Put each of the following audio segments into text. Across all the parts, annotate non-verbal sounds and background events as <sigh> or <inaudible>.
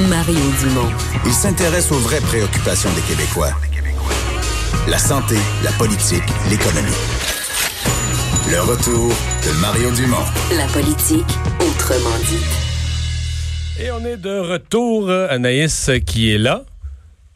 Mario Dumont. Il s'intéresse aux vraies préoccupations des Québécois. La santé, la politique, l'économie. Le retour de Mario Dumont. La politique, autrement dit. Et on est de retour. Anaïs qui est là.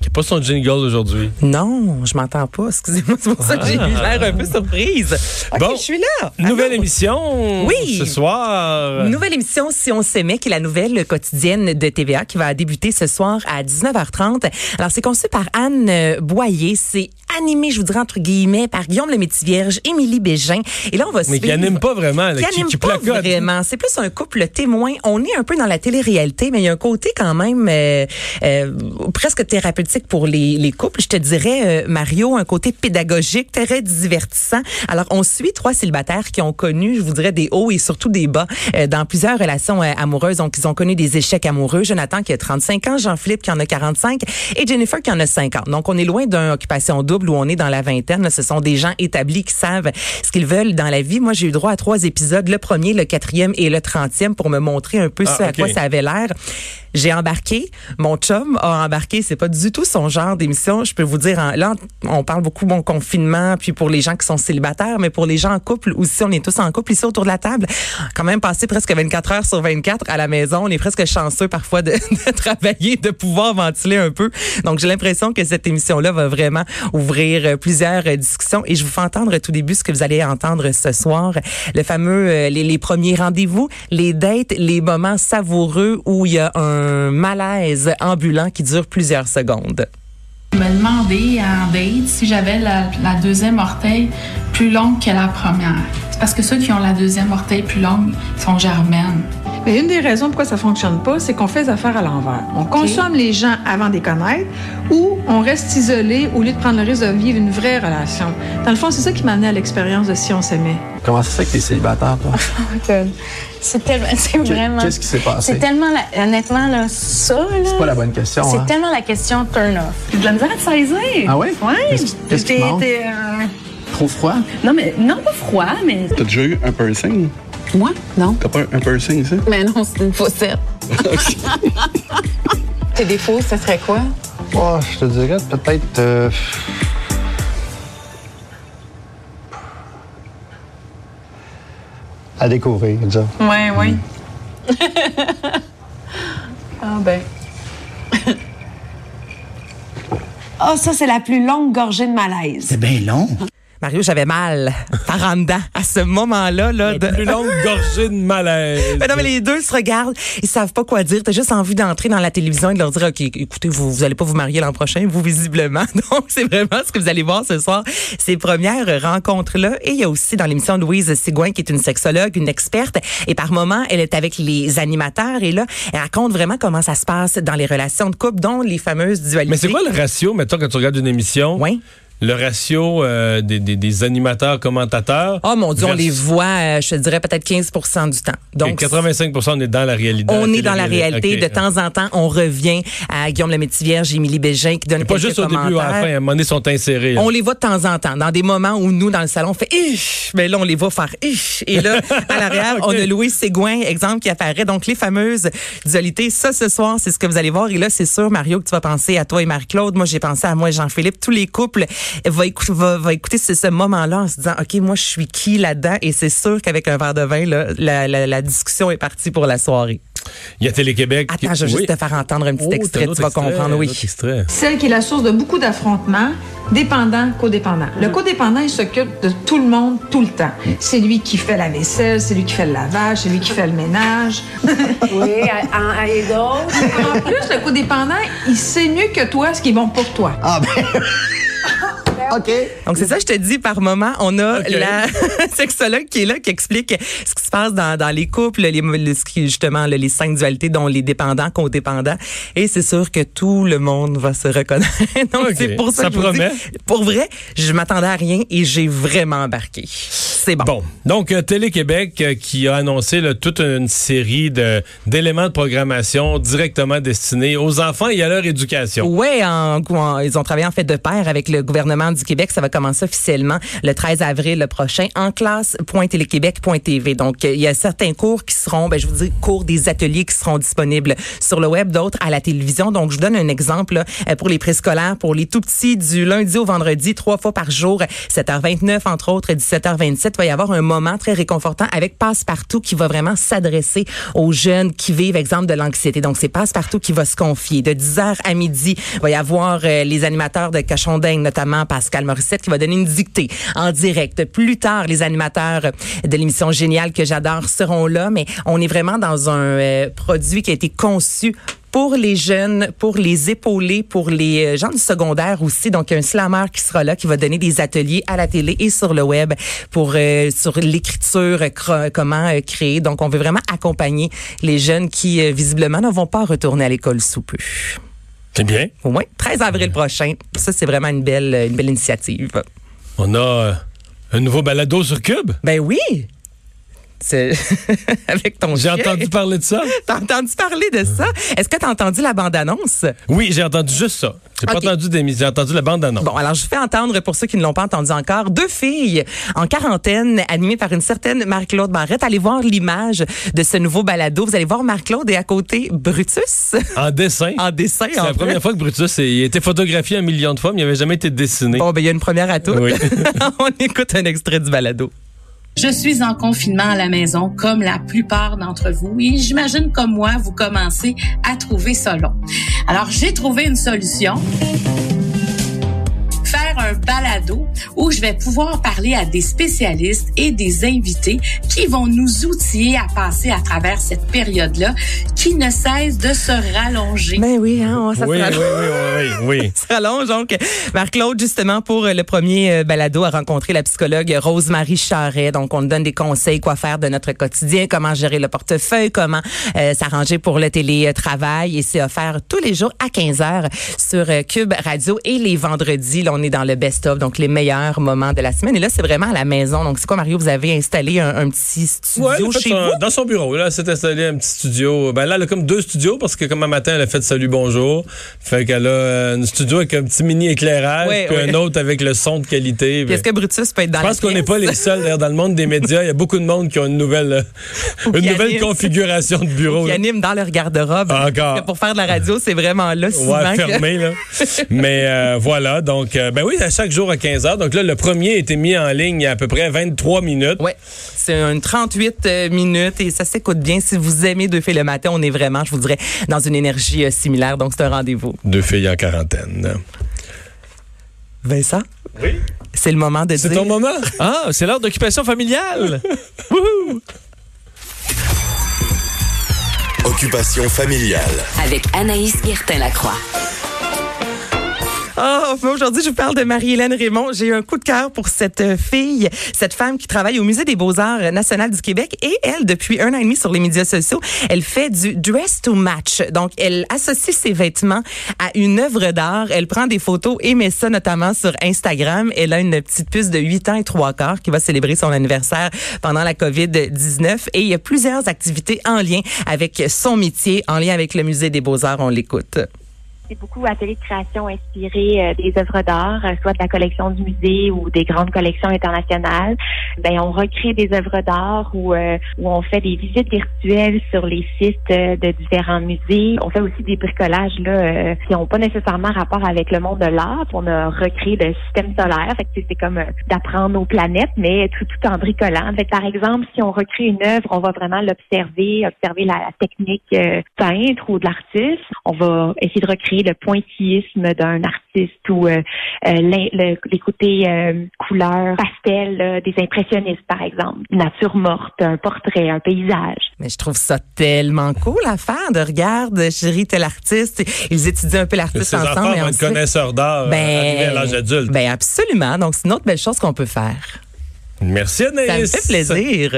Qui n'a pas son jingle aujourd'hui? Non, je m'entends pas. Excusez-moi, c'est pour ça que j'ai eu l'air un peu surprise. OK, Bon. je suis là. Nouvelle émission. Oui. Ce soir. Nouvelle émission Si on s'aimait, qui est la nouvelle quotidienne de TVA qui va débuter ce soir à 19h30. Alors, c'est conçu par Anne Boyer. C'est animé, je vous dirais, entre guillemets, par Guillaume le Métis-Vierge, Émilie Bégin. Et là, on va Mais qui anime pas vraiment. là, qui qui, anime qui pas vraiment. C'est plus un couple témoin. On est un peu dans la télé-réalité, mais il y a un côté quand même euh, euh, presque thérapeutique pour les, les couples. Je te dirais, euh, Mario, un côté pédagogique, très divertissant. Alors, on suit trois célibataires qui ont connu, je vous dirais, des hauts et surtout des bas euh, dans plusieurs relations euh, amoureuses. Donc, ils ont connu des échecs amoureux. Jonathan qui a 35 ans, Jean-Philippe qui en a 45 et Jennifer qui en a 50. Donc, on est loin d'une occupation double où on est dans la vingtaine. Là, ce sont des gens établis qui savent ce qu'ils veulent dans la vie. Moi, j'ai eu droit à trois épisodes, le premier, le quatrième et le trentième pour me montrer un peu Ah, ce à ok. quoi ça avait l'air. J'ai embarqué, mon chum a embarqué, c'est pas du tout son genre d'émission. Je peux vous dire, en- là, on parle beaucoup bon confinement, puis pour les gens qui sont célibataires, mais pour les gens en couple aussi, on est tous en couple ici autour de la table. Quand même passé presque 24 heures sur 24 à la maison, on est presque chanceux parfois de, <laughs> de travailler, de pouvoir ventiler un peu. Donc j'ai l'impression que cette émission-là va vraiment ouvrir euh, plusieurs euh, discussions et je vous fais entendre tout début ce que vous allez entendre ce soir, le fameux euh, les, premiers rendez-vous, les dates, les moments savoureux où il y a un malaise ambulant qui dure plusieurs secondes. Je me demandais en date si j'avais la, la deuxième orteil plus longue que la première. C'est parce que ceux qui ont la deuxième orteil plus longue sont germaines. Mais une des raisons pourquoi ça fonctionne pas, c'est qu'on fait les affaires à l'envers. On consomme les gens avant de les connaître ou on reste isolé au lieu de prendre le risque de vivre une vraie relation. Dans le fond, c'est ça qui m'a amené à l'expérience de Si on s'aimait. Comment ça se fait que t'es célibataire, toi? <laughs> C'est tellement, c'est vraiment. Qu'est-ce qui s'est passé? C'est tellement, la- honnêtement, là, ça, là. C'est pas la bonne question, C'est hein? tellement la question turn off. J'ai de la misère à te saisir. Ah ouais? Ouais. Qu'est-ce qui- qu'est-ce qui te T'es- manque? t'es, euh, Trop froid? Non, mais non, pas froid, mais. T'as déjà eu un piercing? Moi? Non. T'as pas un piercing, ça? Mais non, c'est une faussette. <laughs> <laughs> Tes défauts, ça serait quoi? Oh, je te dirais peut-être. euh, À découvrir, disons. Ouais, oui. <laughs> Ah, ben. Ah, ça, c'est la plus longue gorgée de malaise. C'est bien long. Mario, j'avais mal par en dedans à ce moment-là. Là, La de- plus longue gorgée de malaise. Mais non, mais les deux se regardent, ils savent pas quoi dire. T'as juste envie d'entrer dans la télévision et de leur dire, OK, écoutez, vous, vous allez pas vous marier l'an prochain, vous, visiblement. <laughs> Donc, c'est vraiment ce que vous allez voir ce soir, ces premières rencontres-là. Et il y a aussi dans l'émission Louise Sigouin, qui est une sexologue, une experte. Et par moment, elle est avec les animateurs. Et là, elle raconte vraiment comment ça se passe dans les relations de couple, dont les fameuses dualités. Mais c'est quoi le ratio, mettons, quand tu regardes une émission? Oui. Le ratio euh, des, des, des animateurs, commentateurs. Oh mon Dieu, on les voit, euh, je te dirais peut-être 15% du temps. Donc, Donc, 85 on est dans la réalité. On est dans la réalité. De temps en temps, on revient à Guillaume le Métis-Vierge, Émilie Bégin qui donne Et pas quelques juste au début, à la fin, à un moment donné, ils sont insérés. là. On les voit de temps en temps, dans des moments où nous, dans le salon, on fait Ish! Mais là, on les voit faire Ish! Et là, à l'arrière, Ok. <laughs> on a Louis Ségouin, exemple, qui apparaît. Donc, les fameuses dualités. Ça, ce soir, c'est ce que vous allez voir. Et là, c'est sûr, Mario, que tu vas penser à toi et Marie-Claude. Moi, j'ai pensé à moi et Jean-Philippe. Tous les couples écouter, va, va écouter ce, ce moment-là en se disant, OK, moi, je suis qui là-dedans? Et c'est sûr qu'avec un verre de vin, là, la, la, la discussion est partie pour la soirée. Il y a Télé-Québec. Attends, je vais Oui. juste te faire entendre un petit Oh, extrait. un Tu vas extrait, comprendre, oui. Celle qui est la source de beaucoup d'affrontements, dépendant, codépendant. Le codépendant, il s'occupe de tout le monde tout le temps. C'est lui qui fait la vaisselle, c'est lui qui fait le lavage, c'est lui qui fait le ménage. <laughs> Oui, à, et d'autres. en plus, le codépendant, il sait mieux que toi ce qui est bon pour toi. Ah, ben. <laughs> OK. Donc, c'est ça, je te dis, par moment, on a Ok. la <laughs> sexologue qui est là, qui explique ce qui se passe dans, dans les couples, les, justement, les cinq dualités, dont les dépendants, codépendants. Et c'est sûr que tout le monde va se reconnaître. <laughs> Donc, c'est pour ça, Ça que je vous dis, pour vrai, je m'attendais à rien et j'ai vraiment embarqué. C'est bon. Bon, donc euh, Télé-Québec euh, qui a annoncé là, toute une série de d'éléments de programmation directement destinés aux enfants et à leur éducation. Oui, en, en- ils ont travaillé en fait de pair avec le gouvernement du Québec. Ça va commencer officiellement le 13 avril prochain en classe.téléquébec.tv. Donc, euh, il y a certains cours qui seront, ben, je vous dis, cours des ateliers qui seront disponibles sur le web, d'autres à la télévision. Donc, je vous donne un exemple là, pour les préscolaires, pour les tout petits, du lundi au vendredi, trois fois par jour, 7h29 entre autres, 17h27. Va y avoir un moment très réconfortant avec Passepartout qui va vraiment s'adresser aux jeunes qui vivent, exemple, de l'anxiété. Donc, c'est Passepartout qui va se confier. De 10h à midi, il va y avoir euh, les animateurs de Cochon-Dingue, notamment Pascal Morissette, qui va donner une dictée en direct. Plus tard, les animateurs de l'émission Géniale que j'adore seront là, mais on est vraiment dans un euh, produit qui a été conçu pour les jeunes, pour les épauler, pour les euh, gens du secondaire aussi. Donc, il y a un slammer qui sera là, qui va donner des ateliers à la télé et sur le web pour euh, sur l'écriture, comment euh, créer. Donc, on veut vraiment accompagner les jeunes qui, euh, visiblement, ne vont pas retourner à l'école sous peu. C'est bien. Au moins, 13 avril prochain. Ça, c'est vraiment une belle, une belle initiative. On a un nouveau balado sur Cube? Ben oui! <laughs> Avec ton J'ai entendu parler de ça. <laughs> T'as entendu parler de ça? Est-ce que t'as entendu la bande-annonce? Oui, j'ai entendu juste ça. J'ai pas Ok. entendu des j'ai entendu la bande annonce. Bon, alors je fais entendre pour ceux qui ne l'ont pas entendu encore, deux filles en quarantaine animées par une certaine Marie-Claude Barrette. Allez voir l'image de ce nouveau balado. Vous allez voir Marie-Claude et à côté Brutus En dessin. <laughs> en dessin. C'est la première fois que Brutus il a été photographié un million de fois, mais il n'avait jamais été dessiné. Bon, ben il y a une première à tout. Oui. On écoute un extrait du balado. Je suis en confinement à la maison, comme la plupart d'entre vous, et j'imagine comme moi, vous commencez à trouver ça long. Alors, j'ai trouvé une solution. Un balado où je vais pouvoir parler à des spécialistes et des invités qui vont nous outiller à passer à travers cette période-là qui ne cesse de se rallonger. Ben oui, hein, on- ça oui, se oui, rallonge. oui, oui, oui. <laughs> se rallonge. Donc, Marc-Claude, justement, pour euh, le premier euh, balado, a rencontré la psychologue Rose-Marie Charret. Donc, on nous donne des conseils, quoi faire de notre quotidien, comment gérer le portefeuille, comment euh, s'arranger pour le télétravail. Et c'est offert tous les jours à 15 heures sur euh, Cube Radio. Et les vendredis, là, on est dans le best-of, donc les meilleurs moments de la semaine. Et là, c'est vraiment à la maison. Donc, c'est quoi, Mario? Vous avez installé un, un petit studio Ouais, chez vous? dans son bureau. Là, elle s'est installé un petit studio. Ben là, elle a comme deux studios parce que comme un matin, elle a fait Salut Bonjour. Fait qu'elle a euh, un studio avec un petit mini éclairage, Ouais, puis ouais. un autre avec le son de qualité. Puis Est-ce que Brutus peut être dans Je pense qu'on n'est pas les seuls d'ailleurs, dans le monde des médias. Il y a beaucoup de monde qui ont une nouvelle, euh, <laughs> une nouvelle configuration de bureau. qui là. animent dans leur garde-robe. Encore. Parce que Pour faire de la radio, c'est vraiment là souvent Ouais, que- fermé, là. <laughs> Mais euh, voilà, donc, euh, ben oui, à chaque jour à 15 heures. Donc là, le premier a été mis en ligne il y a à peu près 23 minutes. Ouais, c'est une 38 euh, minutes et ça s'écoute bien. Si vous aimez Deux filles le matin, on est vraiment, je vous dirais, dans une énergie euh, similaire. Donc, c'est un rendez-vous. Deux filles en quarantaine. Vincent? Oui. C'est le moment de C'est dire... ton moment? Ah, c'est l'heure d'occupation familiale. <laughs> Occupation familiale. Avec Anaïs Guertin-Lacroix. Mais aujourd'hui, je vous parle de Marie-Hélène Raymond. J'ai un coup de cœur pour cette euh, fille, cette femme qui travaille au Musée des Beaux-Arts national du Québec. Et elle, depuis un an et demi sur les médias sociaux, elle fait du dress to match. Donc, elle associe ses vêtements à une œuvre d'art. Elle prend des photos et met ça notamment sur Instagram. Elle a une petite puce de 8 ans et 3 quarts qui va célébrer son anniversaire pendant la COVID-19. Et il y a plusieurs activités en lien avec son métier, en lien avec le Musée des Beaux-Arts. On l'écoute. C'est beaucoup ateliers de création inspirés euh, des œuvres d'art, euh, soit de la collection du musée ou des grandes collections internationales. Ben, on recrée des œuvres d'art ou euh, on fait des visites virtuelles sur les sites euh, de différents musées. On fait aussi des bricolages là qui n'ont pas nécessairement rapport avec le monde de l'art. On a recréé le système solaire. C'est comme d'apprendre aux planètes, mais tout, tout en bricolant. Fait par exemple, si on recrée une œuvre, on va vraiment l'observer, observer la, la technique peintre ou de l'artiste. On va essayer de recréer le pointillisme d'un artiste ou euh, euh, les côtés euh, couleurs pastel là, des impressionnistes, par exemple. Nature morte, un portrait, un paysage. Mais je trouve ça tellement cool à faire de regarde, chérie, tel artiste. Ils étudient un peu l'artiste Ces ensemble. enfants et vont connaisseurs d'art euh, arrivés à l'âge adulte. ben absolument. Donc c'est une autre belle chose qu'on peut faire. Merci Ça Anaïs. me fait plaisir.